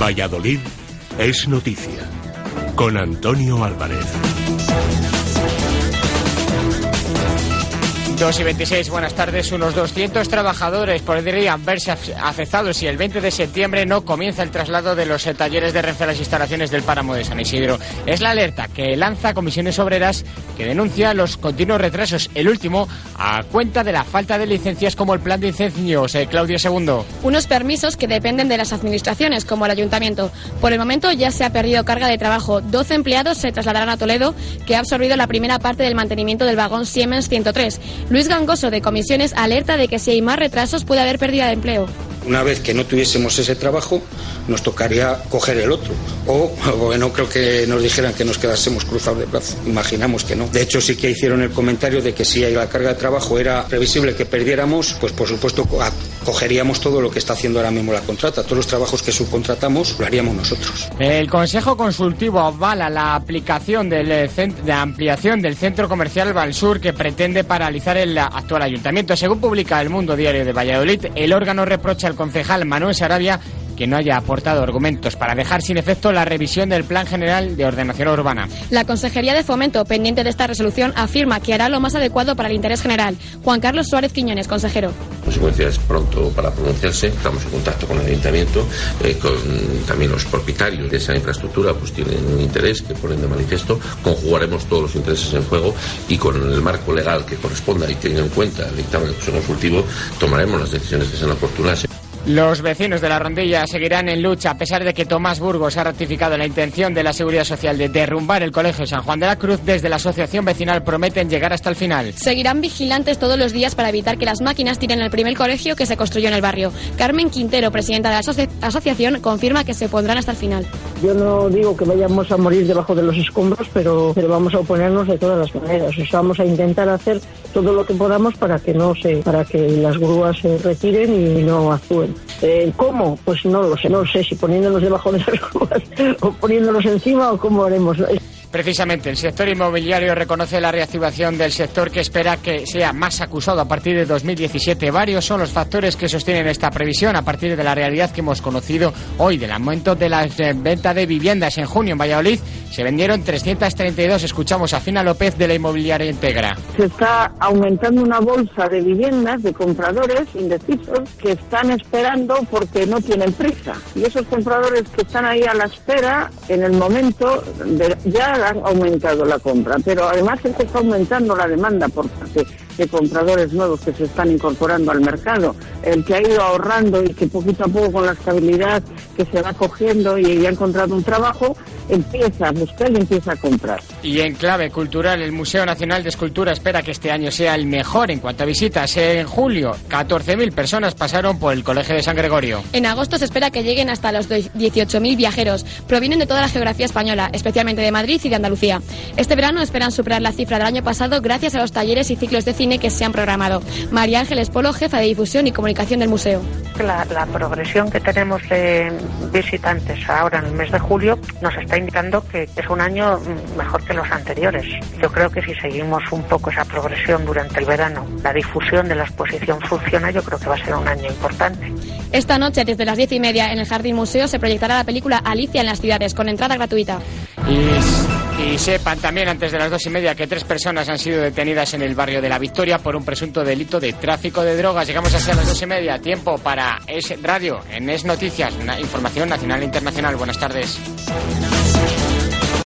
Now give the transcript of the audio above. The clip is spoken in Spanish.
Valladolid es noticia. Con Antonio Álvarez. 2 y 26, buenas tardes. Unos 200 trabajadores podrían verse afectados si el 20 de septiembre no comienza el traslado de los eh, talleres de Renfe a las instalaciones del páramo de San Isidro. Es la alerta que lanza Comisiones Obreras que denuncia los continuos retrasos. El último a cuenta de la falta de licencias como el plan de incendios. Eh, Claudio II. Unos permisos que dependen de las administraciones, como el ayuntamiento. Por el momento ya se ha perdido carga de trabajo. 12 empleados se trasladarán a Toledo, que ha absorbido la primera parte del mantenimiento del vagón Siemens 103. Luis Gangoso de Comisiones alerta de que si hay más retrasos puede haber pérdida de empleo. Una vez que no tuviésemos ese trabajo, nos tocaría coger el otro. O, no creo que nos dijeran que nos quedásemos cruzados de brazos. Imaginamos que no. De hecho, sí que hicieron el comentario de que si la carga de trabajo era previsible que perdiéramos, pues por supuesto cogeríamos todo lo que está haciendo ahora mismo la contrata. Todos los trabajos que subcontratamos lo haríamos nosotros. El Consejo Consultivo avala la aplicación del de ampliación del centro comercial Valsur que pretende paralizar el actual ayuntamiento. Según publica El Mundo Diario de Valladolid, el órgano reprocha al concejal Manuel Sarabia que no haya aportado argumentos para dejar sin efecto la revisión del Plan General de Ordenación Urbana. La Consejería de Fomento, pendiente de esta resolución, afirma que hará lo más adecuado para el interés general. Juan Carlos Suárez Quiñones, consejero. Consecuencias pronto para pronunciarse. Estamos en contacto con el Ayuntamiento, eh, con también los propietarios de esa infraestructura, pues tienen un interés que ponen de manifiesto. Conjugaremos todos los intereses en juego y con el marco legal que corresponda y tenga en cuenta el dictamen del Consejo Consultivo, tomaremos las decisiones que sean oportunas. Los vecinos de la rondilla seguirán en lucha a pesar de que Tomás Burgos ha ratificado la intención de la Seguridad Social de derrumbar el Colegio San Juan de la Cruz. Desde la asociación vecinal prometen llegar hasta el final. Seguirán vigilantes todos los días para evitar que las máquinas tiren el primer colegio que se construyó en el barrio. Carmen Quintero, presidenta de la asociación, confirma que se pondrán hasta el final. Yo no digo que vayamos a morir debajo de los escombros, pero, pero vamos a oponernos de todas las maneras. O sea, vamos a intentar hacer todo lo que podamos para que no se, para que las grúas se retiren y no actúen. Eh, ¿Cómo? Pues no lo sé, no sé si poniéndonos debajo de las ruedas o poniéndonos encima o cómo haremos. Precisamente, el sector inmobiliario reconoce la reactivación del sector que espera que sea más acusado a partir de 2017. Varios son los factores que sostienen esta previsión a partir de la realidad que hemos conocido hoy del aumento de la eh, venta de viviendas en junio en Valladolid. Se vendieron 332. Escuchamos a Fina López de la inmobiliaria Integra. Se está aumentando una bolsa de viviendas de compradores indecisos que están esperando porque no tienen prisa. Y esos compradores que están ahí a la espera, en el momento de ya han aumentado la compra, pero además se está aumentando la demanda por parte de compradores nuevos que se están incorporando al mercado. El que ha ido ahorrando y que poquito a poco con la estabilidad que se va cogiendo y ha encontrado un trabajo, empieza a buscar y empieza a comprar. Y en clave cultural, el Museo Nacional de Escultura espera que este año sea el mejor en cuanto a visitas. En julio, 14.000 personas pasaron por el Colegio de San Gregorio. En agosto se espera que lleguen hasta los 18.000 viajeros. Provienen de toda la geografía española, especialmente de Madrid y de Andalucía. Este verano esperan superar la cifra del año pasado gracias a los talleres y ciclos de cine que se han programado. María Ángeles Polo, jefa de difusión y comunicación del museo. La, la progresión que tenemos de visitantes ahora en el mes de julio nos está indicando que es un año mejor que los anteriores. Yo creo que si seguimos un poco esa progresión durante el verano, la difusión de la exposición funciona, yo creo que va a ser un año importante. Esta noche, desde las diez y media, en el Jardín Museo, se proyectará la película Alicia en las ciudades, con entrada gratuita. Y, y, sepan también, antes de las dos y media, que tres personas han sido detenidas en el barrio de La Victoria por un presunto delito de tráfico de drogas. Llegamos a las dos y media. Tiempo para Es Radio, en Es Noticias, una información nacional e internacional. Buenas tardes.